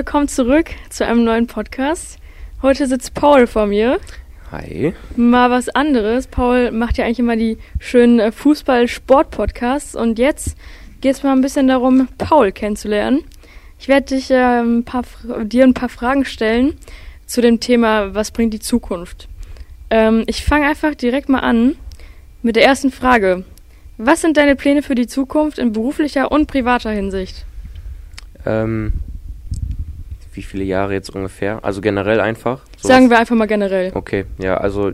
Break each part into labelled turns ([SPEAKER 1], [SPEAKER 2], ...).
[SPEAKER 1] willkommen zurück zu einem neuen Podcast. Heute sitzt Paul vor mir.
[SPEAKER 2] Hi.
[SPEAKER 1] Mal was anderes. Paul macht ja eigentlich immer die schönen äh, Fußball-Sport-Podcasts und jetzt geht es mal ein bisschen darum, Paul kennenzulernen. Ich werde dich äh, ein paar, dir ein paar Fragen stellen zu dem Thema, was bringt die Zukunft. Ähm, ich fange einfach direkt mal an mit der ersten Frage. Was sind deine Pläne für die Zukunft in beruflicher und privater Hinsicht?
[SPEAKER 2] Ähm, wie viele Jahre jetzt ungefähr? Also generell einfach?
[SPEAKER 1] Sowas? Sagen wir einfach mal generell.
[SPEAKER 2] Okay, ja, also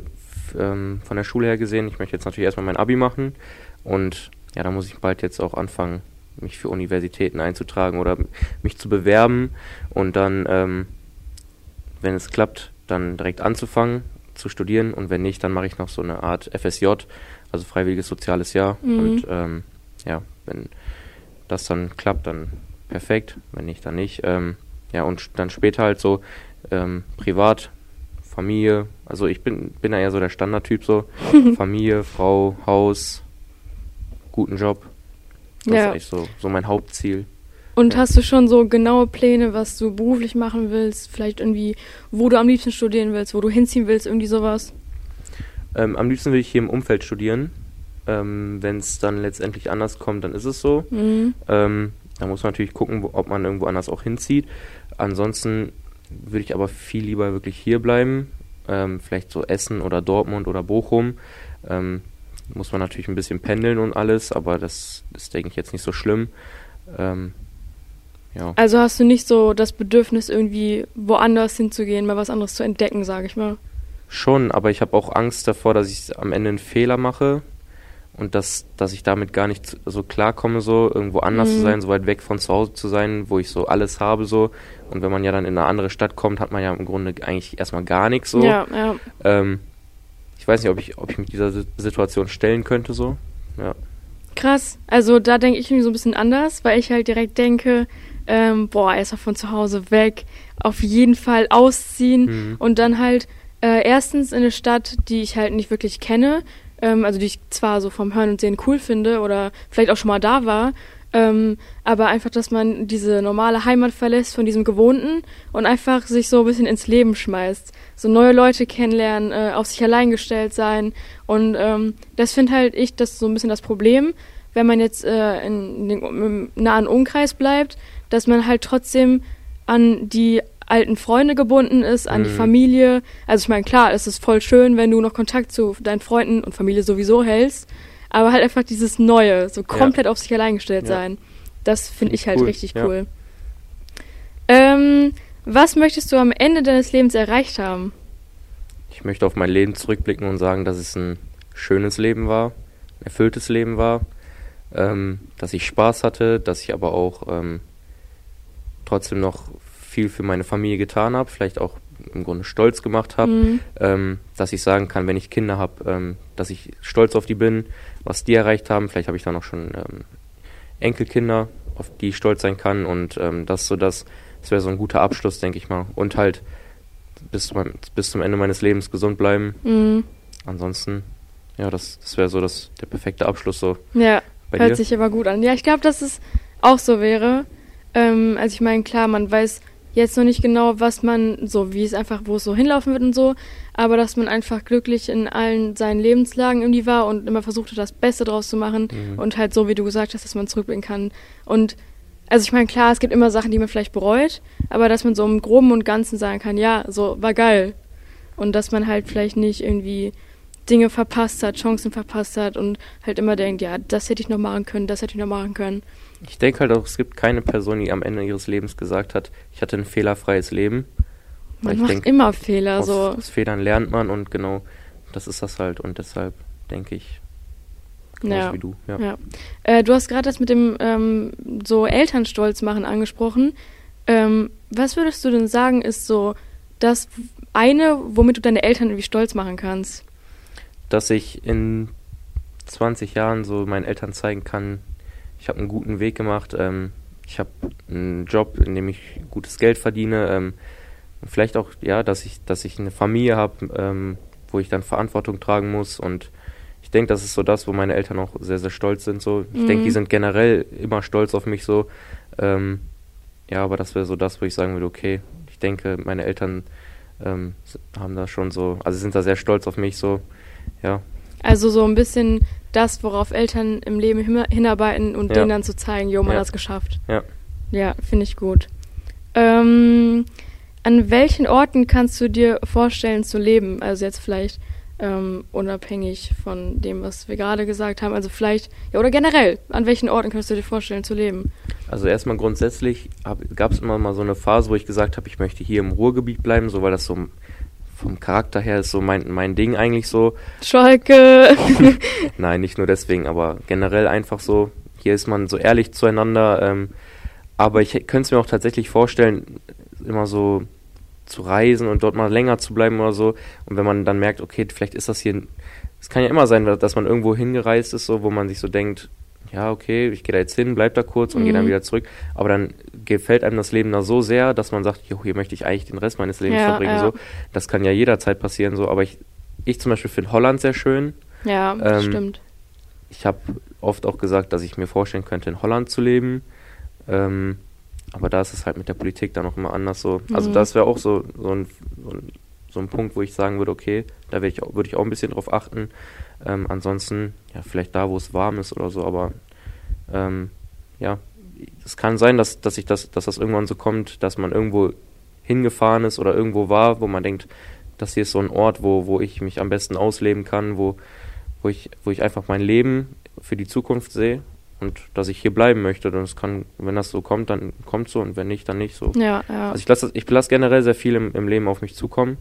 [SPEAKER 2] ähm, von der Schule her gesehen, ich möchte jetzt natürlich erstmal mein Abi machen und ja, da muss ich bald jetzt auch anfangen, mich für Universitäten einzutragen oder mich zu bewerben und dann, ähm, wenn es klappt, dann direkt anzufangen zu studieren und wenn nicht, dann mache ich noch so eine Art FSJ, also freiwilliges soziales Jahr mhm. und ähm, ja, wenn das dann klappt, dann perfekt, wenn nicht, dann nicht. Ähm, ja, und dann später halt so ähm, privat, Familie, also ich bin, bin ja eher so der Standardtyp so. Familie, Frau, Haus, guten Job. Das ja. ist eigentlich so, so mein Hauptziel.
[SPEAKER 1] Und ja. hast du schon so genaue Pläne, was du beruflich machen willst? Vielleicht irgendwie, wo du am liebsten studieren willst, wo du hinziehen willst, irgendwie sowas?
[SPEAKER 2] Ähm, am liebsten will ich hier im Umfeld studieren. Ähm, Wenn es dann letztendlich anders kommt, dann ist es so. Mhm. Ähm, da muss man natürlich gucken, wo, ob man irgendwo anders auch hinzieht. Ansonsten würde ich aber viel lieber wirklich hier bleiben. Ähm, vielleicht so Essen oder Dortmund oder Bochum. Ähm, muss man natürlich ein bisschen pendeln und alles, aber das ist, denke ich, jetzt nicht so schlimm. Ähm,
[SPEAKER 1] ja. Also hast du nicht so das Bedürfnis, irgendwie woanders hinzugehen, mal was anderes zu entdecken, sage ich mal?
[SPEAKER 2] Schon, aber ich habe auch Angst davor, dass ich am Ende einen Fehler mache und dass, dass ich damit gar nicht so klarkomme, so irgendwo anders mhm. zu sein, so weit weg von zu Hause zu sein, wo ich so alles habe, so. Und wenn man ja dann in eine andere Stadt kommt, hat man ja im Grunde eigentlich erstmal gar nichts, so. Ja, ja. Ähm, ich weiß nicht, ob ich, ob ich mich dieser Situation stellen könnte, so. Ja.
[SPEAKER 1] Krass. Also da denke ich irgendwie so ein bisschen anders, weil ich halt direkt denke, ähm, boah, erstmal von zu Hause weg, auf jeden Fall ausziehen mhm. und dann halt äh, erstens in eine Stadt, die ich halt nicht wirklich kenne ähm, also die ich zwar so vom Hören und Sehen cool finde oder vielleicht auch schon mal da war, ähm, aber einfach, dass man diese normale Heimat verlässt von diesem Gewohnten und einfach sich so ein bisschen ins Leben schmeißt. So neue Leute kennenlernen, äh, auf sich allein gestellt sein. Und ähm, das finde halt ich, das ist so ein bisschen das Problem, wenn man jetzt äh, in, in dem nahen Umkreis bleibt, dass man halt trotzdem an die alten Freunde gebunden ist, an mhm. die Familie. Also ich meine, klar, es ist voll schön, wenn du noch Kontakt zu deinen Freunden und Familie sowieso hältst, aber halt einfach dieses Neue, so komplett ja. auf sich allein gestellt ja. sein. Das finde ich halt cool. richtig ja. cool. Ähm, was möchtest du am Ende deines Lebens erreicht haben?
[SPEAKER 2] Ich möchte auf mein Leben zurückblicken und sagen, dass es ein schönes Leben war, ein erfülltes Leben war, ähm, dass ich Spaß hatte, dass ich aber auch ähm, trotzdem noch viel für meine Familie getan habe, vielleicht auch im Grunde stolz gemacht habe, mhm. ähm, dass ich sagen kann, wenn ich Kinder habe, ähm, dass ich stolz auf die bin, was die erreicht haben. Vielleicht habe ich dann auch schon ähm, Enkelkinder, auf die ich stolz sein kann. Und ähm, das so das, das wäre so ein guter Abschluss, denke ich mal. Und halt bis, mein, bis zum Ende meines Lebens gesund bleiben. Mhm. Ansonsten, ja, das, das wäre so das, der perfekte Abschluss so.
[SPEAKER 1] Ja, Bei hört dir? sich aber gut an. Ja, ich glaube, dass es auch so wäre. Ähm, also ich meine, klar, man weiß jetzt noch nicht genau, was man, so wie es einfach, wo es so hinlaufen wird und so, aber dass man einfach glücklich in allen seinen Lebenslagen irgendwie war und immer versucht hat, das Beste draus zu machen mhm. und halt so, wie du gesagt hast, dass man zurückblicken kann. Und also ich meine, klar, es gibt immer Sachen, die man vielleicht bereut, aber dass man so im Groben und Ganzen sagen kann, ja, so war geil. Und dass man halt vielleicht nicht irgendwie Dinge verpasst hat, Chancen verpasst hat und halt immer denkt, ja, das hätte ich noch machen können, das hätte ich noch machen können.
[SPEAKER 2] Ich denke halt auch, es gibt keine Person, die am Ende ihres Lebens gesagt hat, ich hatte ein fehlerfreies Leben.
[SPEAKER 1] Man macht denk, immer Fehler. Aus, so.
[SPEAKER 2] aus Fehlern lernt man und genau das ist das halt. Und deshalb denke ich, ja. wie du. Ja.
[SPEAKER 1] ja. Äh, du hast gerade das mit dem ähm, so Elternstolz machen angesprochen. Ähm, was würdest du denn sagen, ist so das eine, womit du deine Eltern irgendwie stolz machen kannst?
[SPEAKER 2] Dass ich in 20 Jahren so meinen Eltern zeigen kann, ich habe einen guten Weg gemacht. Ähm, ich habe einen Job, in dem ich gutes Geld verdiene. Ähm, vielleicht auch, ja, dass ich, dass ich eine Familie habe, ähm, wo ich dann Verantwortung tragen muss. Und ich denke, das ist so das, wo meine Eltern auch sehr, sehr stolz sind. So. Ich mhm. denke, die sind generell immer stolz auf mich so. Ähm, ja, aber das wäre so das, wo ich sagen würde, okay, ich denke, meine Eltern ähm, haben da schon so, also sind da sehr stolz auf mich so, ja.
[SPEAKER 1] Also so ein bisschen das, worauf Eltern im Leben hinarbeiten und ja. denen dann zu zeigen, jo, man ja. hat es geschafft.
[SPEAKER 2] Ja.
[SPEAKER 1] Ja, finde ich gut. Ähm, an welchen Orten kannst du dir vorstellen zu leben? Also jetzt vielleicht ähm, unabhängig von dem, was wir gerade gesagt haben. Also vielleicht, ja, oder generell, an welchen Orten kannst du dir vorstellen zu leben?
[SPEAKER 2] Also erstmal grundsätzlich gab es immer mal so eine Phase, wo ich gesagt habe, ich möchte hier im Ruhrgebiet bleiben, so weil das so vom Charakter her ist so mein, mein Ding eigentlich so.
[SPEAKER 1] Schalke!
[SPEAKER 2] Nein, nicht nur deswegen, aber generell einfach so, hier ist man so ehrlich zueinander. Ähm, aber ich könnte es mir auch tatsächlich vorstellen, immer so zu reisen und dort mal länger zu bleiben oder so. Und wenn man dann merkt, okay, vielleicht ist das hier, es kann ja immer sein, dass man irgendwo hingereist ist, so, wo man sich so denkt, ja, okay, ich gehe da jetzt hin, bleib da kurz und mhm. gehe dann wieder zurück. Aber dann gefällt einem das Leben da so sehr, dass man sagt, jo, hier möchte ich eigentlich den Rest meines Lebens ja, verbringen. Ja. So. Das kann ja jederzeit passieren, so. Aber ich, ich zum Beispiel finde Holland sehr schön.
[SPEAKER 1] Ja, ähm, stimmt.
[SPEAKER 2] Ich habe oft auch gesagt, dass ich mir vorstellen könnte, in Holland zu leben. Ähm, aber da ist es halt mit der Politik dann auch immer anders so. Also mhm. das wäre auch so, so ein, so, ein, so, ein, Punkt, wo ich sagen würde, okay, da würde ich, würd ich auch ein bisschen drauf achten. Ähm, ansonsten, ja, vielleicht da, wo es warm ist oder so, aber ähm, ja, es kann sein, dass, dass, ich das, dass das irgendwann so kommt, dass man irgendwo hingefahren ist oder irgendwo war, wo man denkt, das hier ist so ein Ort, wo, wo ich mich am besten ausleben kann, wo, wo, ich, wo ich einfach mein Leben für die Zukunft sehe und dass ich hier bleiben möchte. Und es kann, wenn das so kommt, dann kommt so und wenn nicht, dann nicht so.
[SPEAKER 1] Ja, ja.
[SPEAKER 2] Also ich lasse ich lasse generell sehr viel im, im Leben auf mich zukommen.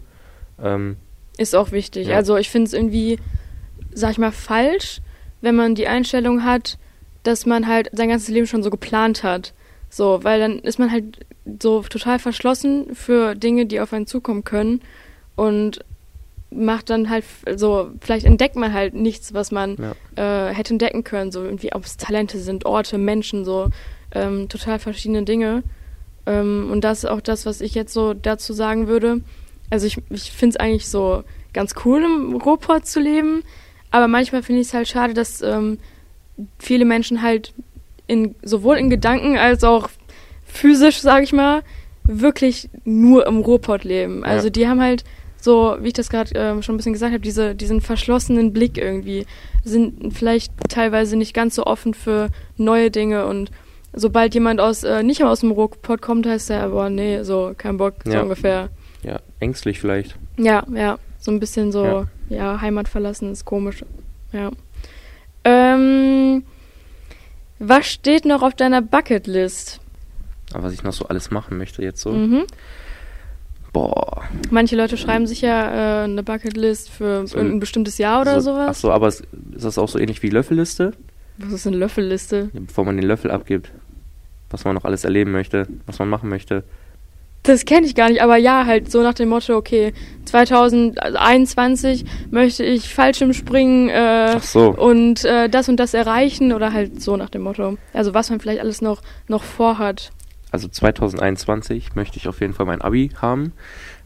[SPEAKER 2] Ähm,
[SPEAKER 1] ist auch wichtig. Ja. Also ich finde es irgendwie, sag ich mal, falsch, wenn man die Einstellung hat, dass man halt sein ganzes Leben schon so geplant hat. So, weil dann ist man halt so total verschlossen für Dinge, die auf einen zukommen können. Und macht dann halt so, vielleicht entdeckt man halt nichts, was man ja. äh, hätte entdecken können, so irgendwie, ob es Talente sind, Orte, Menschen, so ähm, total verschiedene Dinge. Ähm, und das ist auch das, was ich jetzt so dazu sagen würde. Also ich, ich finde es eigentlich so ganz cool, im Ruhrpott zu leben, aber manchmal finde ich es halt schade, dass ähm, viele Menschen halt in, sowohl in Gedanken als auch physisch, sage ich mal, wirklich nur im Ruhrpott leben. Also ja. die haben halt so, wie ich das gerade äh, schon ein bisschen gesagt habe, diese, diesen verschlossenen Blick irgendwie, sind vielleicht teilweise nicht ganz so offen für neue Dinge und sobald jemand aus, äh, nicht aus dem Ruhrpott kommt, heißt er, boah, nee, so, kein Bock, so ungefähr.
[SPEAKER 2] Ja, ängstlich vielleicht.
[SPEAKER 1] Ja, ja, so ein bisschen so, ja, ja Heimat verlassen ist komisch, ja. Ähm, was steht noch auf deiner Bucketlist?
[SPEAKER 2] Was ich noch so alles machen möchte jetzt so. Mhm. Boah.
[SPEAKER 1] Manche Leute schreiben sich ja äh, eine Bucketlist für so, irgendein bestimmtes Jahr oder so, sowas.
[SPEAKER 2] Achso, aber ist das auch so ähnlich wie Löffelliste?
[SPEAKER 1] Was ist eine Löffelliste?
[SPEAKER 2] Bevor man den Löffel abgibt. Was man noch alles erleben möchte, was man machen möchte.
[SPEAKER 1] Das kenne ich gar nicht, aber ja, halt so nach dem Motto, okay, 2021 möchte ich Fallschirmspringen äh,
[SPEAKER 2] so.
[SPEAKER 1] und äh, das und das erreichen oder halt so nach dem Motto. Also was man vielleicht alles noch, noch vorhat
[SPEAKER 2] also 2021 möchte ich auf jeden Fall mein Abi haben,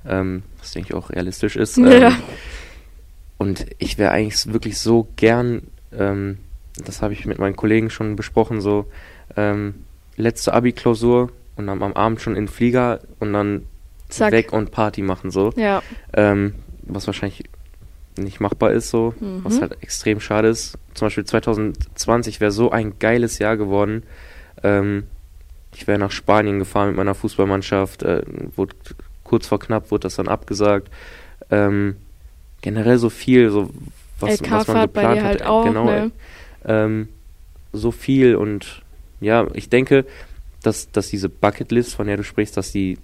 [SPEAKER 2] ähm, was denke ich auch realistisch ist. Ähm, ja. Und ich wäre eigentlich wirklich so gern, ähm, das habe ich mit meinen Kollegen schon besprochen, so ähm, letzte Abi-Klausur und dann am Abend schon in den Flieger und dann Zack. weg und Party machen so.
[SPEAKER 1] Ja.
[SPEAKER 2] Ähm, was wahrscheinlich nicht machbar ist so, mhm. was halt extrem schade ist. Zum Beispiel 2020 wäre so ein geiles Jahr geworden. Ähm, ich wäre nach Spanien gefahren mit meiner Fußballmannschaft, äh, wurde, kurz vor knapp wurde das dann abgesagt. Ähm, generell so viel, so
[SPEAKER 1] was, was man geplant bei dir halt hat. Auch,
[SPEAKER 2] genau,
[SPEAKER 1] ne?
[SPEAKER 2] ähm, so viel und ja, ich denke, dass, dass diese Bucketlist, von der du sprichst, dass die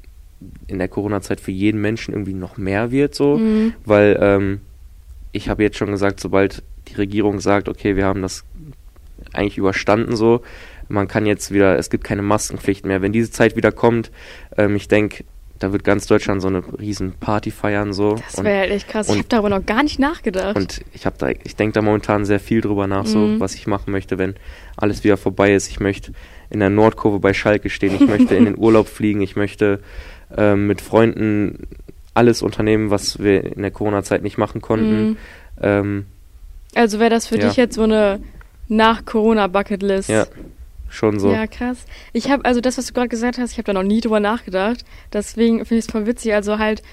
[SPEAKER 2] in der Corona-Zeit für jeden Menschen irgendwie noch mehr wird, so, mhm. weil ähm, ich habe jetzt schon gesagt, sobald die Regierung sagt, okay, wir haben das eigentlich überstanden, so, man kann jetzt wieder, es gibt keine Maskenpflicht mehr. Wenn diese Zeit wieder kommt, ähm, ich denke, da wird ganz Deutschland so eine riesen Party feiern so.
[SPEAKER 1] Das wäre halt echt krass. Und, ich habe darüber noch gar nicht nachgedacht.
[SPEAKER 2] Und ich habe da, ich denke da momentan sehr viel drüber nach, so mhm. was ich machen möchte, wenn alles wieder vorbei ist. Ich möchte in der Nordkurve bei Schalke stehen. Ich möchte in den Urlaub fliegen. Ich möchte ähm, mit Freunden alles unternehmen, was wir in der Corona-Zeit nicht machen konnten. Mhm. Ähm,
[SPEAKER 1] also wäre das für ja. dich jetzt so eine nach Corona Bucketlist?
[SPEAKER 2] Ja. schon so.
[SPEAKER 1] Ja, krass. Ich habe, also das, was du gerade gesagt hast, ich habe da noch nie drüber nachgedacht. Deswegen finde ich es voll witzig. Also halt,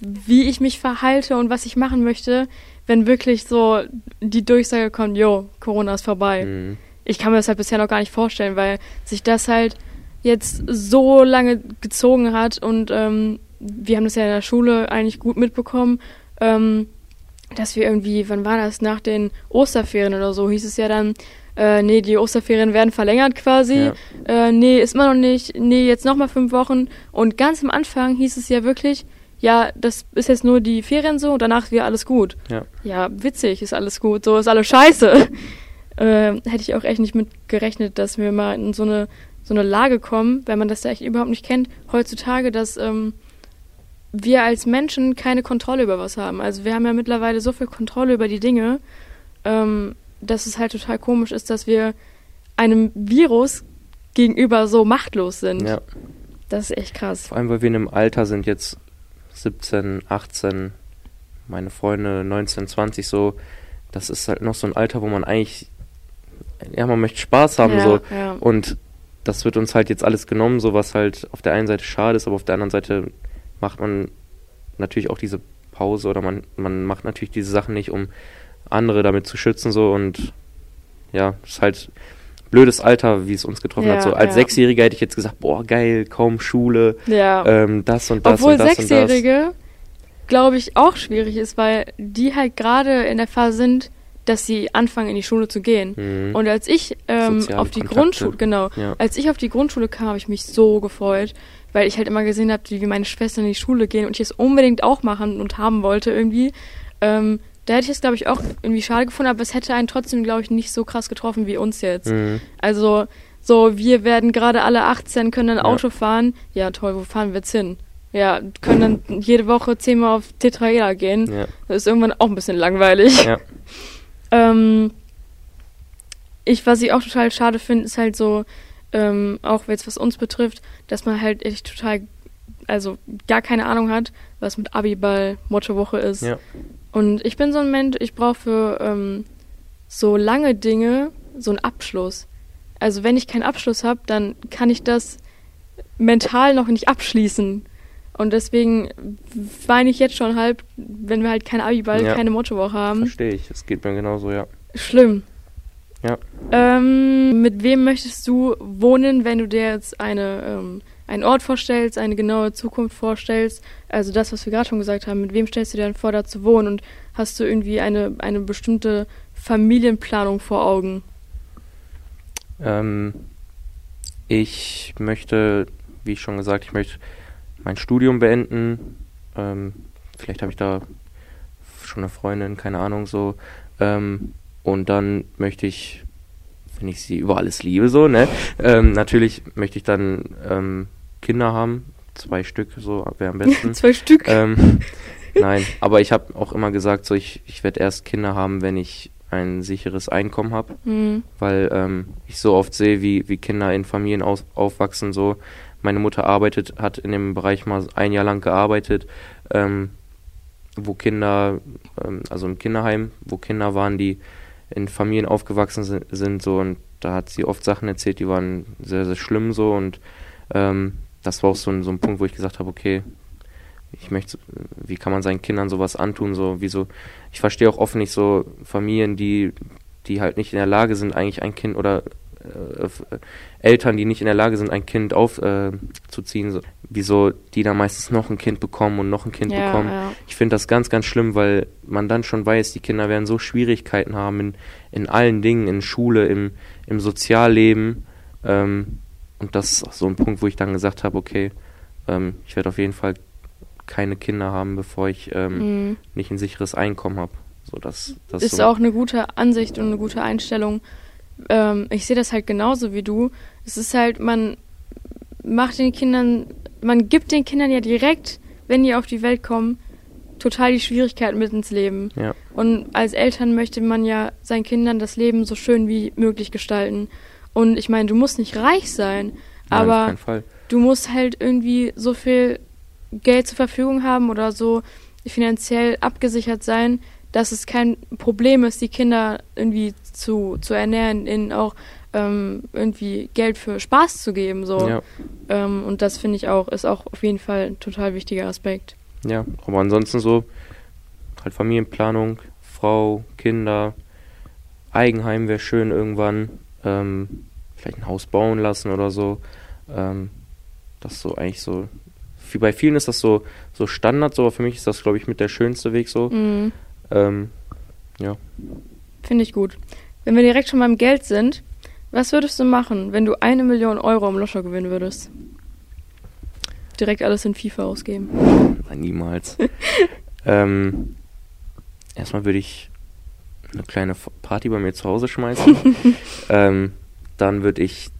[SPEAKER 1] wie ich mich verhalte und was ich machen möchte, wenn wirklich so die Durchsage kommt, jo, Corona ist vorbei. Mhm. Ich kann mir das halt bisher noch gar nicht vorstellen, weil sich das halt jetzt so lange gezogen hat und ähm, wir haben das ja in der Schule eigentlich gut mitbekommen, ähm, dass wir irgendwie, wann war das, nach den Osterferien oder so, hieß es ja dann, äh, nee, die Osterferien werden verlängert quasi. Ja. Äh, nee, ist man noch nicht. Nee, jetzt nochmal fünf Wochen. Und ganz am Anfang hieß es ja wirklich, ja, das ist jetzt nur die Ferien so und danach wieder alles gut.
[SPEAKER 2] Ja.
[SPEAKER 1] ja, witzig, ist alles gut, so ist alles scheiße. Äh, hätte ich auch echt nicht mit gerechnet, dass wir mal in so eine, so eine Lage kommen, wenn man das ja echt überhaupt nicht kennt, heutzutage, dass ähm, wir als Menschen keine Kontrolle über was haben. Also wir haben ja mittlerweile so viel Kontrolle über die Dinge, ähm, dass es halt total komisch ist, dass wir einem Virus gegenüber so machtlos sind.
[SPEAKER 2] Ja.
[SPEAKER 1] Das ist echt krass.
[SPEAKER 2] Vor allem, weil wir in einem Alter sind, jetzt 17, 18, meine Freunde 19, 20 so. Das ist halt noch so ein Alter, wo man eigentlich, ja, man möchte Spaß haben
[SPEAKER 1] ja,
[SPEAKER 2] so.
[SPEAKER 1] Ja.
[SPEAKER 2] Und das wird uns halt jetzt alles genommen, so was halt auf der einen Seite schade ist, aber auf der anderen Seite macht man natürlich auch diese Pause oder man, man macht natürlich diese Sachen nicht, um andere damit zu schützen so und ja, ist halt blödes Alter, wie es uns getroffen
[SPEAKER 1] ja,
[SPEAKER 2] hat. So als
[SPEAKER 1] ja.
[SPEAKER 2] Sechsjähriger hätte ich jetzt gesagt, boah, geil, kaum Schule,
[SPEAKER 1] ja.
[SPEAKER 2] ähm, das und das
[SPEAKER 1] Obwohl
[SPEAKER 2] und das
[SPEAKER 1] Sechsjährige, glaube ich, auch schwierig ist, weil die halt gerade in der Phase sind, dass sie anfangen in die Schule zu gehen.
[SPEAKER 2] Mhm.
[SPEAKER 1] Und als ich ähm, auf die
[SPEAKER 2] Kontakte.
[SPEAKER 1] Grundschule, genau,
[SPEAKER 2] Ja.
[SPEAKER 1] als ich auf die Grundschule kam, habe ich mich so gefreut, weil ich halt immer gesehen habe, wie meine Schwestern in die Schule gehen und ich es unbedingt auch machen und haben wollte irgendwie. Ähm, da hätte ich es, glaube ich, auch irgendwie schade gefunden, aber es hätte einen trotzdem, glaube ich, nicht so krass getroffen wie uns jetzt.
[SPEAKER 2] Mhm.
[SPEAKER 1] Also, so, wir werden gerade alle 18, können dann
[SPEAKER 2] Ja.
[SPEAKER 1] Auto fahren. Ja, toll, wo fahren wir jetzt hin? Ja, können dann jede Woche zehnmal auf Tetraeder gehen.
[SPEAKER 2] Ja.
[SPEAKER 1] Das ist irgendwann auch ein bisschen langweilig.
[SPEAKER 2] Ja.
[SPEAKER 1] Ähm, ich, was ich auch total schade finde, ist halt so, ähm, auch jetzt was uns betrifft, dass man halt echt total, also gar keine Ahnung hat, was mit Abiball, Mottowoche ist.
[SPEAKER 2] Ja.
[SPEAKER 1] Und ich bin so ein Mensch, ich brauche für ähm, so lange Dinge so einen Abschluss. Also wenn ich keinen Abschluss habe, dann kann ich das mental noch nicht abschließen. Und deswegen weine ich jetzt schon halb, wenn wir halt kein Abiball,
[SPEAKER 2] Ja.
[SPEAKER 1] keine Mottowoche haben.
[SPEAKER 2] Verstehe ich, es geht mir genauso, ja.
[SPEAKER 1] Schlimm.
[SPEAKER 2] Ja.
[SPEAKER 1] Ähm, mit wem möchtest du wohnen, wenn du dir jetzt eine, ähm, einen Ort vorstellst, eine genaue Zukunft vorstellst? Also das, was wir gerade schon gesagt haben, mit wem stellst du dir dann vor, da zu wohnen? Und hast du irgendwie eine, eine bestimmte Familienplanung vor Augen?
[SPEAKER 2] Ähm, ich möchte, wie ich schon gesagt, ich möchte mein Studium beenden. Ähm, vielleicht habe ich da schon eine Freundin, keine Ahnung, so. Ähm, und dann möchte ich, wenn ich sie über alles liebe, so, ne? Ähm, natürlich möchte ich dann ähm, Kinder haben. Zwei Stück, so wäre am besten.
[SPEAKER 1] Zwei Stück.
[SPEAKER 2] ähm, nein, aber ich habe auch immer gesagt, so ich, ich werde erst Kinder haben, wenn ich ein sicheres Einkommen habe
[SPEAKER 1] Hm.
[SPEAKER 2] weil ähm, ich so oft sehe, wie, wie Kinder in Familien aus, aufwachsen. So, meine Mutter arbeitet, hat in dem Bereich mal ein Jahr lang gearbeitet, ähm, wo Kinder, ähm, also im Kinderheim, wo Kinder waren, die in Familien aufgewachsen sind, sind so und da hat sie oft Sachen erzählt, die waren sehr, sehr schlimm so und ähm, das war auch so ein, so ein Punkt, wo ich gesagt habe, okay, ich möchte, wie kann man seinen Kindern sowas antun, so, wieso, ich verstehe auch oft nicht so Familien, die, die halt nicht in der Lage sind, eigentlich ein Kind oder äh, Eltern, die nicht in der Lage sind, ein Kind aufzuziehen, äh, so, wieso die da meistens noch ein Kind bekommen und noch ein Kind
[SPEAKER 1] Ja,
[SPEAKER 2] bekommen.
[SPEAKER 1] ja.
[SPEAKER 2] Ich finde das ganz, ganz schlimm, weil man dann schon weiß, die Kinder werden so Schwierigkeiten haben in, in allen Dingen, in Schule, im, im Sozialleben. Ähm, und das ist auch so ein Punkt, wo ich dann gesagt habe, okay, ähm, ich werde auf jeden Fall keine Kinder haben, bevor ich ähm,
[SPEAKER 1] Hm.
[SPEAKER 2] nicht ein sicheres Einkommen habe. So, das, das
[SPEAKER 1] ist
[SPEAKER 2] so,
[SPEAKER 1] auch eine gute Ansicht und eine gute Einstellung. Ähm, ich sehe das halt genauso wie du. Es ist halt, man macht den Kindern, man gibt den Kindern ja direkt, wenn die auf die Welt kommen, total die Schwierigkeiten mit ins Leben.
[SPEAKER 2] Ja.
[SPEAKER 1] Und als Eltern möchte man ja seinen Kindern das Leben so schön wie möglich gestalten. Und ich meine, du musst nicht reich sein,
[SPEAKER 2] Nein,
[SPEAKER 1] aber du musst halt irgendwie so viel Geld zur Verfügung haben oder so finanziell abgesichert sein, dass es kein Problem ist, die Kinder irgendwie zu, zu ernähren, ihnen auch ähm, irgendwie Geld für Spaß zu geben. So.
[SPEAKER 2] Ja.
[SPEAKER 1] Ähm, und das finde ich auch, ist auch auf jeden Fall ein total wichtiger Aspekt.
[SPEAKER 2] Ja, aber ansonsten so halt Familienplanung, Frau, Kinder, Eigenheim wäre schön irgendwann, ähm, vielleicht ein Haus bauen lassen oder so. Ähm, das ist so eigentlich so. Wie bei vielen ist das so, so Standard, so, aber für mich ist das, glaube ich, mit der schönste Weg so.
[SPEAKER 1] Mhm.
[SPEAKER 2] Ähm, ja.
[SPEAKER 1] Finde ich gut. Wenn wir direkt schon beim Geld sind, was würdest du machen, wenn du eine Million Euro im Lotto gewinnen würdest? Direkt alles in FIFA ausgeben.
[SPEAKER 2] Nein, niemals. ähm, erstmal würde ich eine kleine Party bei mir zu Hause schmeißen. ähm, dann würde ich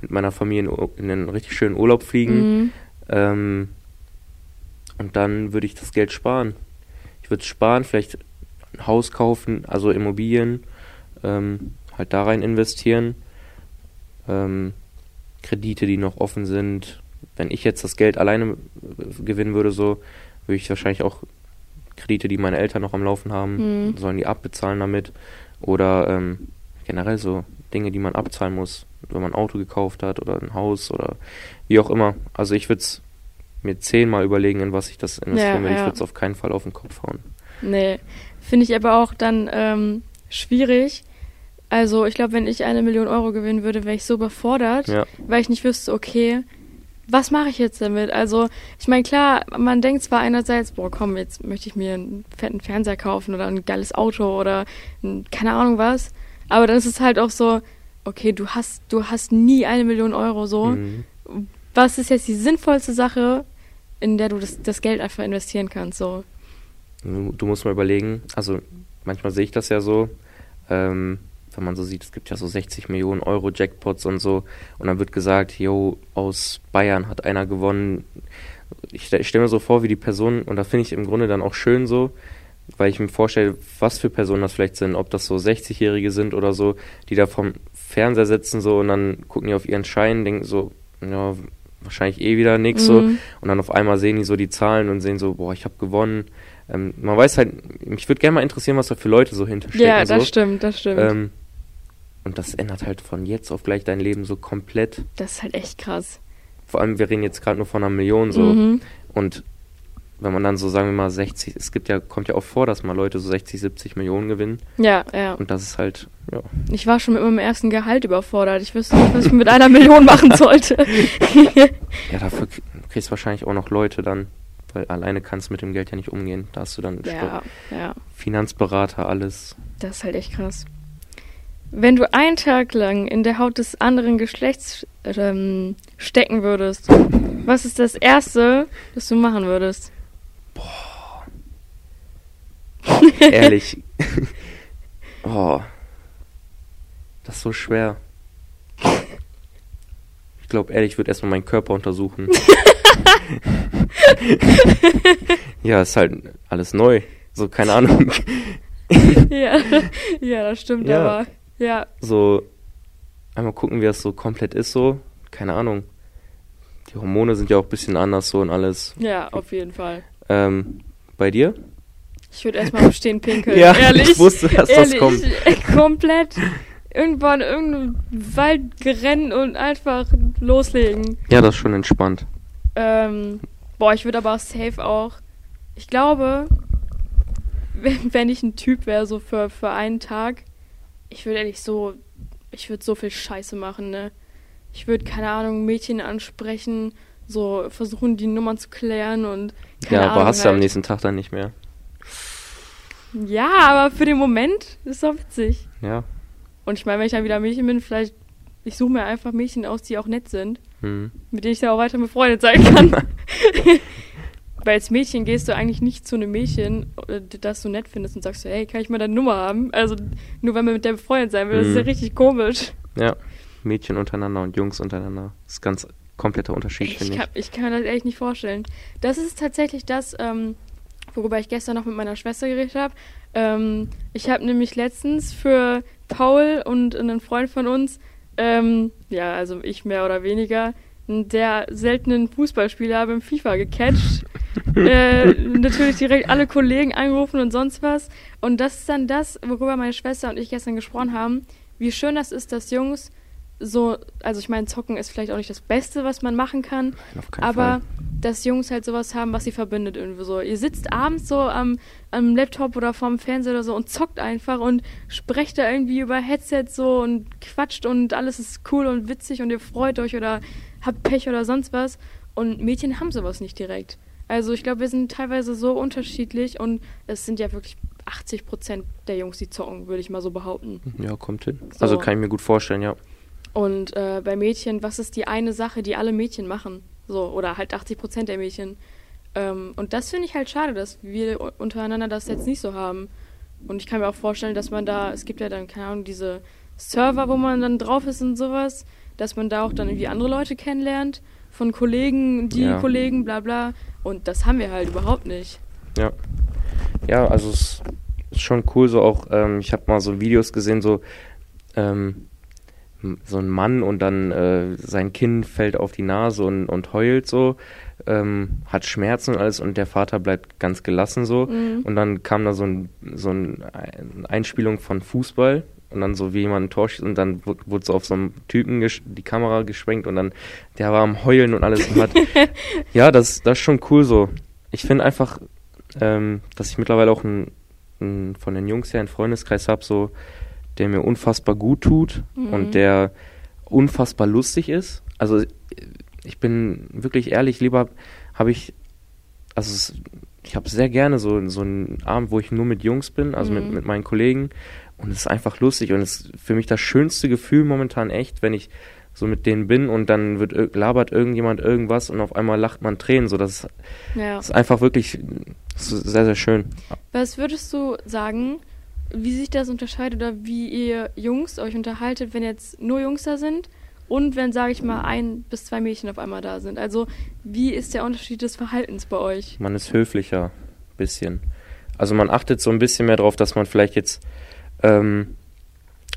[SPEAKER 2] mit meiner Familie in, in einen richtig schönen Urlaub fliegen.
[SPEAKER 1] Mhm.
[SPEAKER 2] Ähm, und dann würde ich das Geld sparen. Ich würde sparen, vielleicht ein Haus kaufen, also Immobilien, ähm, halt da rein investieren. Ähm, Kredite, die noch offen sind. Wenn ich jetzt das Geld alleine äh, gewinnen würde, so, würde ich wahrscheinlich auch Kredite, die meine Eltern noch am Laufen haben,
[SPEAKER 1] Mhm.
[SPEAKER 2] sollen die abbezahlen damit. Oder ähm, generell so Dinge, die man abzahlen muss, wenn man ein Auto gekauft hat oder ein Haus oder wie auch immer. Also ich würde es mir zehnmal überlegen, in was ich das investieren
[SPEAKER 1] Ja,
[SPEAKER 2] will. Ich
[SPEAKER 1] ja.
[SPEAKER 2] würde es auf keinen Fall auf den Kopf hauen.
[SPEAKER 1] Nee, finde ich aber auch dann ähm, schwierig. Also ich glaube, wenn ich eine Million Euro gewinnen würde, wäre ich so überfordert,
[SPEAKER 2] Ja.
[SPEAKER 1] weil ich nicht wüsste, okay, was mache ich jetzt damit? Also ich meine, klar, man denkt zwar einerseits, boah, komm, jetzt möchte ich mir einen fetten Fernseher kaufen oder ein geiles Auto oder ein, keine Ahnung was, aber dann ist es halt auch so, okay, du hast, du hast nie eine Million Euro so.
[SPEAKER 2] Mhm.
[SPEAKER 1] Was ist jetzt die sinnvollste Sache, in der du das, das Geld einfach investieren kannst? So.
[SPEAKER 2] Du, du musst mal überlegen, also manchmal sehe ich das ja so, ähm, wenn man so sieht, es gibt ja so 60 Millionen Euro Jackpots und so, und dann wird gesagt, yo, aus Bayern hat einer gewonnen. Ich, ich stelle mir so vor, wie die Person, und da finde ich im Grunde dann auch schön so, weil ich mir vorstelle, was für Personen das vielleicht sind, ob das so 60-Jährige sind oder so, die da vom Fernseher sitzen so und dann gucken die auf ihren Schein, denken so, ja, wahrscheinlich eh wieder so,
[SPEAKER 1] Mhm.
[SPEAKER 2] und dann auf einmal sehen die so die Zahlen und sehen so, boah, ich habe gewonnen. Ähm, man weiß halt, mich würde gerne mal interessieren, was da für Leute so hinterstecken.
[SPEAKER 1] Ja, das
[SPEAKER 2] so.
[SPEAKER 1] stimmt, das stimmt.
[SPEAKER 2] Ähm, und das ändert halt von jetzt auf gleich dein Leben so komplett.
[SPEAKER 1] Das ist halt echt krass.
[SPEAKER 2] Vor allem, wir reden jetzt gerade nur von einer Million so.
[SPEAKER 1] Mhm.
[SPEAKER 2] Und wenn man dann so, sagen wir mal, 60, es gibt ja, kommt ja auch vor, dass mal Leute so 60, 70 Millionen gewinnen.
[SPEAKER 1] Ja, ja.
[SPEAKER 2] Und das ist halt, ja.
[SPEAKER 1] Ich war schon mit meinem ersten Gehalt überfordert. Ich wüsste nicht, was ich mit einer Million machen sollte.
[SPEAKER 2] Ja, dafür kriegst du wahrscheinlich auch noch Leute dann, weil alleine kannst du mit dem Geld ja nicht umgehen. Da hast du dann
[SPEAKER 1] ja, ja.
[SPEAKER 2] Finanzberater, alles.
[SPEAKER 1] Das ist halt echt krass. Wenn du einen Tag lang in der Haut des anderen Geschlechts ähm, stecken würdest, was ist das Erste, das du machen würdest?
[SPEAKER 2] Ehrlich. oh. Das ist so schwer. Ich glaube, ehrlich, ich würde erstmal meinen Körper untersuchen. ja, ist halt alles neu. So, keine Ahnung.
[SPEAKER 1] ja. ja, das stimmt
[SPEAKER 2] Ja.
[SPEAKER 1] aber. Ja,
[SPEAKER 2] So, einmal gucken, wie das so komplett ist, so. Keine Ahnung. Die Hormone sind ja auch ein bisschen anders so und alles.
[SPEAKER 1] ja, auf jeden Fall.
[SPEAKER 2] Ähm, bei dir?
[SPEAKER 1] Ich würde erstmal Stehen pinkeln.
[SPEAKER 2] Ja,
[SPEAKER 1] ehrlich.
[SPEAKER 2] ich wusste, dass das
[SPEAKER 1] ehrlich,
[SPEAKER 2] kommt.
[SPEAKER 1] komplett irgendwann in irgendeinen Wald rennen und einfach loslegen.
[SPEAKER 2] Ja, das ist schon entspannt.
[SPEAKER 1] Ähm, boah, ich würde aber safe auch. Ich glaube, wenn, wenn ich ein Typ wäre, so für, für einen Tag, ich würde ehrlich so, ich würde so viel Scheiße machen, ne? Ich würde, keine Ahnung, Mädchen ansprechen, so versuchen, die Nummern zu klären und. Keine
[SPEAKER 2] ja,
[SPEAKER 1] Ahnung,
[SPEAKER 2] aber hast du am
[SPEAKER 1] halt.
[SPEAKER 2] nächsten Tag dann nicht mehr.
[SPEAKER 1] Ja, aber für den Moment ist doch witzig.
[SPEAKER 2] Ja.
[SPEAKER 1] Und ich meine, wenn ich dann wieder Mädchen bin, vielleicht, ich suche mir einfach Mädchen aus, die auch nett sind,
[SPEAKER 2] Hm.
[SPEAKER 1] mit denen ich dann auch weiter befreundet sein kann. Weil als Mädchen gehst du eigentlich nicht zu einem Mädchen, äh, das du nett findest und sagst hey, kann ich mal deine Nummer haben? Also nur wenn man mit der befreundet sein will, das ist ja
[SPEAKER 2] Mhm.
[SPEAKER 1] richtig komisch.
[SPEAKER 2] Ja, Mädchen untereinander und Jungs untereinander. Das ist ein ganz kompletter Unterschied,
[SPEAKER 1] Ich
[SPEAKER 2] finde ich.
[SPEAKER 1] kann, ich kann mir das echt nicht vorstellen. Das ist tatsächlich das, ähm, worüber ich gestern noch mit meiner Schwester geredet habe. Ähm, ich habe nämlich letztens für Paul und einen Freund von uns, ähm, ja, also ich mehr oder weniger, einen der seltenen Fußballspieler beim FIFA gecatcht. Äh, natürlich direkt alle Kollegen angerufen und sonst was. Und das ist dann das, worüber meine Schwester und ich gestern gesprochen haben, wie schön das ist, dass Jungs so, also ich meine, zocken ist vielleicht auch nicht das Beste, was man machen kann,
[SPEAKER 2] Nein,
[SPEAKER 1] aber
[SPEAKER 2] Fall.
[SPEAKER 1] dass Jungs halt sowas haben, was sie verbindet irgendwie so. Ihr sitzt abends so am, am Laptop oder vorm Fernseher oder so und zockt einfach und sprecht da irgendwie über Headset so und quatscht und alles ist cool und witzig und ihr freut euch oder habt Pech oder sonst was. Und Mädchen haben sowas nicht direkt. Also ich glaube, wir sind teilweise so unterschiedlich und es sind ja wirklich 80 Prozent der Jungs, die zocken, würde ich mal so behaupten.
[SPEAKER 2] Ja, kommt hin.
[SPEAKER 1] So.
[SPEAKER 2] Also kann ich mir gut vorstellen, ja.
[SPEAKER 1] Und äh, bei Mädchen, was ist die eine Sache, die alle Mädchen machen? So, oder halt 80 Prozent der Mädchen. Ähm, und das finde ich halt schade, dass wir untereinander das jetzt nicht so haben. Und ich kann mir auch vorstellen, dass man da, es gibt ja dann, keine Ahnung, diese Server, wo man dann drauf ist und sowas, dass man da auch dann irgendwie andere Leute kennenlernt, von Kollegen, die
[SPEAKER 2] Ja.
[SPEAKER 1] Kollegen, bla bla. Und das haben wir halt überhaupt nicht.
[SPEAKER 2] Ja. Ja, also es ist schon cool, so auch, ähm, ich habe mal so Videos gesehen, so, ähm, so ein Mann und dann äh, sein Kind fällt auf die Nase und, und heult so, ähm, hat Schmerzen und alles und der Vater bleibt ganz gelassen so.
[SPEAKER 1] Mhm.
[SPEAKER 2] Und dann kam da so ein, so ein eine Einspielung von Fußball und dann so wie jemand ein Tor schießt und dann wu- wurde so auf so einem Typen die Kamera geschwenkt und dann der war am Heulen und alles und hat ja das das ist schon cool so ich finde einfach ähm, dass ich mittlerweile auch ein, ein, von den Jungs her einen Freundeskreis habe so der mir unfassbar gut tut
[SPEAKER 1] Mhm.
[SPEAKER 2] und der unfassbar lustig ist also ich bin wirklich ehrlich lieber habe ich also es, ich habe sehr gerne so, so einen Abend, wo ich nur mit Jungs bin, also mit,
[SPEAKER 1] Mhm.
[SPEAKER 2] mit meinen Kollegen. Und es ist einfach lustig und es ist für mich das schönste Gefühl momentan echt, wenn ich so mit denen bin und dann wird ir- labert irgendjemand irgendwas und auf einmal lacht man Tränen. So, das ist,
[SPEAKER 1] Ja.
[SPEAKER 2] das ist einfach wirklich ist sehr, sehr schön.
[SPEAKER 1] Was würdest du sagen, wie sich das unterscheidet oder wie ihr Jungs euch unterhaltet, wenn jetzt nur Jungs da sind und wenn, sage ich mal, ein bis zwei Mädchen auf einmal da sind? Also wie ist der Unterschied des Verhaltens bei euch?
[SPEAKER 2] Man ist höflicher, bisschen. Also man achtet so ein bisschen mehr drauf, dass man vielleicht jetzt ähm,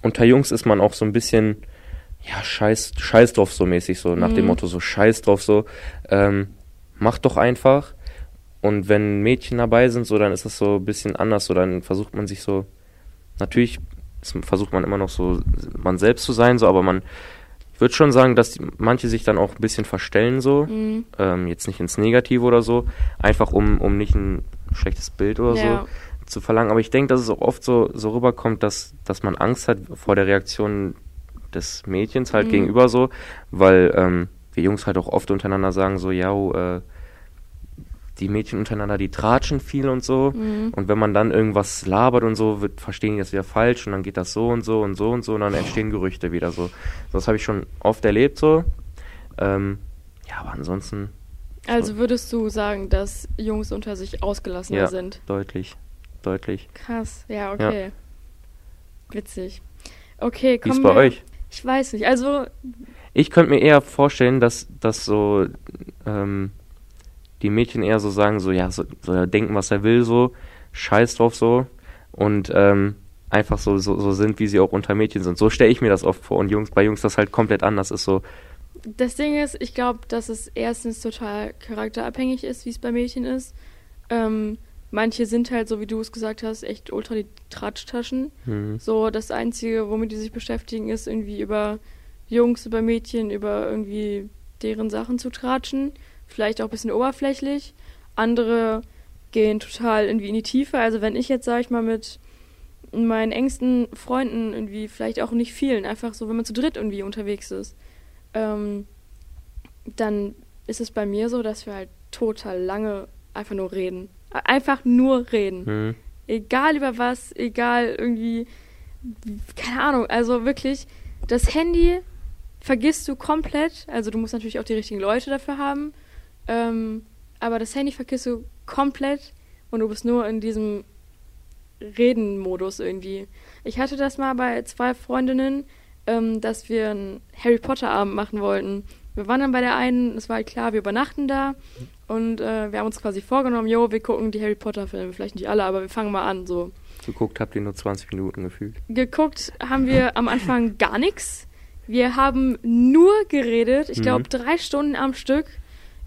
[SPEAKER 2] unter Jungs ist man auch so ein bisschen ja scheiß scheiß drauf so mäßig so nach dem
[SPEAKER 1] Mhm.
[SPEAKER 2] Motto so scheiß drauf so ähm, mach doch einfach und wenn Mädchen dabei sind so dann ist das so ein bisschen anders so dann versucht man sich so natürlich versucht man immer noch so man selbst zu sein so aber man ich würde schon sagen, dass die, manche sich dann auch ein bisschen verstellen so
[SPEAKER 1] Mhm.
[SPEAKER 2] ähm, jetzt nicht ins Negative oder so, einfach um, um nicht ein schlechtes Bild oder
[SPEAKER 1] Ja.
[SPEAKER 2] so zu verlangen. Aber ich denke, dass es auch oft so, so rüberkommt, dass, dass man Angst hat vor der Reaktion des Mädchens halt
[SPEAKER 1] Mhm.
[SPEAKER 2] gegenüber so, weil ähm, wir Jungs halt auch oft untereinander sagen so, ja, oh, äh, die Mädchen untereinander, die tratschen viel und so.
[SPEAKER 1] Mhm.
[SPEAKER 2] Und wenn man dann irgendwas labert und so, wird, verstehen die das wieder falsch und dann geht das so und so und so und so und dann entstehen Gerüchte wieder so. Das habe ich schon oft erlebt so. Ähm, ja, aber ansonsten
[SPEAKER 1] Also würdest du sagen, dass Jungs unter sich ausgelassener
[SPEAKER 2] Ja.
[SPEAKER 1] sind?
[SPEAKER 2] deutlich, deutlich.
[SPEAKER 1] Krass, ja, okay. Witzig. Okay,
[SPEAKER 2] Wie
[SPEAKER 1] kommen
[SPEAKER 2] ist bei
[SPEAKER 1] wir.
[SPEAKER 2] euch?
[SPEAKER 1] Ich weiß nicht. Also,
[SPEAKER 2] Ich könnte mir eher vorstellen, dass, dass so ähm, die Mädchen eher so sagen, so ja, so, so denken, was er will, so, scheiß drauf so und ähm, einfach so, so, so sind, wie sie auch unter Mädchen sind. So stelle ich mir das oft vor und Jungs, bei Jungs das halt komplett anders ist so,
[SPEAKER 1] das Ding ist, ich glaube, dass es erstens total charakterabhängig ist, wie es bei Mädchen ist. Ähm, manche sind halt, so wie du es gesagt hast, echt ultra die Tratschtaschen.
[SPEAKER 2] hm,
[SPEAKER 1] So, das Einzige, womit die sich beschäftigen, ist irgendwie über Jungs, über Mädchen, über irgendwie deren Sachen zu tratschen. Vielleicht auch ein bisschen oberflächlich. Andere gehen total irgendwie in die Tiefe. Also wenn ich jetzt, sag ich mal, mit meinen engsten Freunden irgendwie, vielleicht auch nicht vielen, einfach so, wenn man zu dritt irgendwie unterwegs ist, ähm, dann ist es bei mir so, dass wir halt total lange einfach nur reden. Einfach nur reden.
[SPEAKER 2] hm,
[SPEAKER 1] Egal über was, egal irgendwie, keine Ahnung, also wirklich, das Handy vergisst du komplett, also du musst natürlich auch die richtigen Leute dafür haben, ähm, aber das Handy vergisst du komplett und du bist nur in diesem Reden-Modus irgendwie. Ich hatte das mal bei zwei Freundinnen, ähm, dass wir einen Harry Potter-Abend machen wollten. Wir waren dann bei der einen, es war halt klar, wir übernachten da und äh, wir haben uns quasi vorgenommen, jo, wir gucken die Harry Potter-Filme, vielleicht nicht alle, aber wir fangen mal an, so.
[SPEAKER 2] geguckt habt ihr nur 20 Minuten gefühlt.
[SPEAKER 1] Geguckt haben wir am Anfang gar nichts. Wir haben nur geredet, ich glaube
[SPEAKER 2] Mhm.
[SPEAKER 1] drei Stunden am Stück,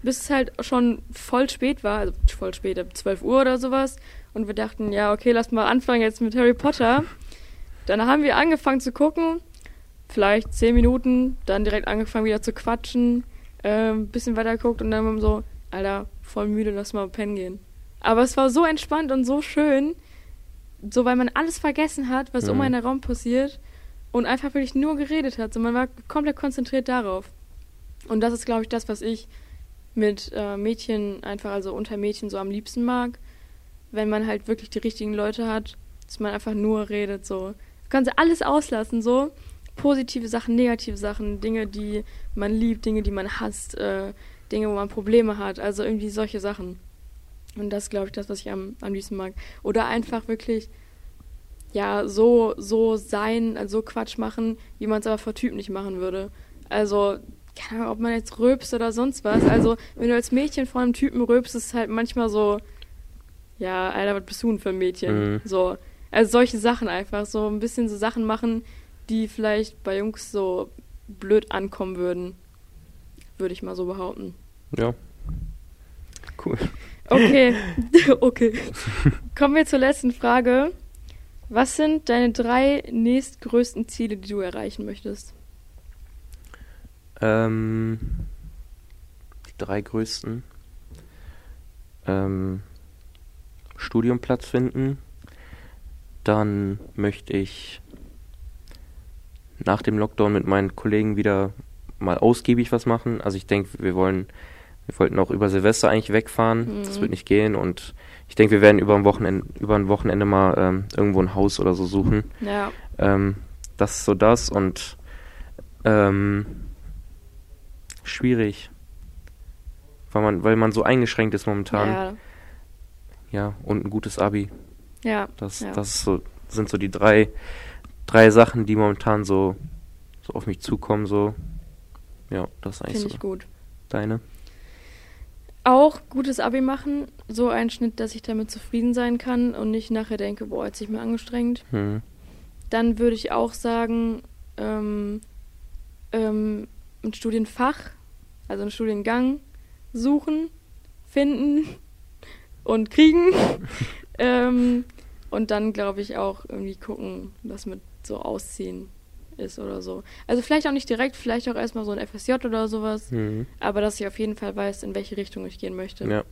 [SPEAKER 1] bis es halt schon voll spät war, also voll spät, ab 12 Uhr oder sowas. Und wir dachten, ja, okay, lass mal anfangen jetzt mit Harry Potter. Dann haben wir angefangen zu gucken vielleicht zehn Minuten, dann direkt angefangen wieder zu quatschen, äh, ein bisschen weiter geguckt und dann so, Alter, voll müde, lass mal pennen gehen. Aber es war so entspannt und so schön, so weil man alles vergessen hat, was mhm. um einen Raum passiert und einfach wirklich nur geredet hat. So man war komplett konzentriert darauf. Und das ist, glaube ich, das, was ich mit äh, Mädchen einfach, also unter Mädchen so am liebsten mag, wenn man halt wirklich die richtigen Leute hat, dass man einfach nur redet, so. Du kannst alles auslassen, so. Positive Sachen, negative Sachen, Dinge, die man liebt, Dinge, die man hasst, äh, Dinge, wo man Probleme hat, also irgendwie solche Sachen. Und das ist, glaube ich, das, was ich am, am liebsten mag. Oder einfach wirklich, ja, so, so sein, also so Quatsch machen, wie man es aber vor Typen nicht machen würde. Also, keine Ahnung, ob man jetzt rülpst oder sonst was. Also, wenn du als Mädchen vor einem Typen rülpst, ist es halt manchmal so, ja, Alter, was bist du denn für ein Mädchen? Mhm. So. Also solche Sachen einfach. So ein bisschen so Sachen machen, die vielleicht bei Jungs so blöd ankommen würden. Würde ich mal so behaupten.
[SPEAKER 2] Ja. Cool.
[SPEAKER 1] Okay, okay. Kommen wir zur letzten Frage. Was sind deine drei nächstgrößten Ziele, die du erreichen möchtest?
[SPEAKER 2] Ähm, die drei größten. Ähm, Studiumplatz finden. Dann möchte ich nach dem Lockdown mit meinen Kollegen wieder mal ausgiebig was machen. Also ich denke, wir wollen wir wollten auch über Silvester eigentlich wegfahren. Mhm. Das wird nicht gehen. Und ich denke, wir werden über ein Wochenende, über ein Wochenende mal ähm, irgendwo ein Haus oder so suchen.
[SPEAKER 1] Ja.
[SPEAKER 2] Ähm, das ist so das. Und ähm, schwierig. Weil man, weil man so eingeschränkt ist momentan. Ja. Ja, und ein gutes Abi.
[SPEAKER 1] Ja.
[SPEAKER 2] Das,
[SPEAKER 1] ja.
[SPEAKER 2] das so, sind so die drei, drei Sachen, die momentan so, so auf mich zukommen. So. Ja, das ist eigentlich
[SPEAKER 1] Finde ich gut.
[SPEAKER 2] Deine?
[SPEAKER 1] auch gutes Abi machen, so ein Schnitt, dass ich damit zufrieden sein kann und nicht nachher denke, boah, jetzt sich mir angestrengt.
[SPEAKER 2] Hm.
[SPEAKER 1] Dann würde ich auch sagen, ähm, ähm, ein Studienfach, also einen Studiengang suchen, finden und kriegen. ähm, und dann glaube ich auch irgendwie gucken, was mit so ausziehen ist oder so. Also vielleicht auch nicht direkt, vielleicht auch erstmal so ein FSJ oder sowas. Mhm. Aber dass ich auf jeden Fall weiß, in welche Richtung ich gehen möchte.
[SPEAKER 2] Ja.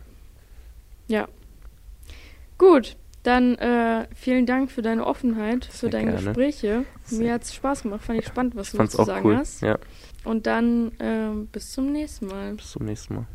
[SPEAKER 1] Ja. Gut, dann äh, vielen Dank für deine Offenheit, Sehr für deine gerne. Gespräche. Mir hat es Spaß gemacht, fand ich spannend, was ich du zu sagen
[SPEAKER 2] cool.
[SPEAKER 1] hast.
[SPEAKER 2] Ja.
[SPEAKER 1] Und dann äh, bis zum nächsten Mal.
[SPEAKER 2] Bis zum nächsten Mal.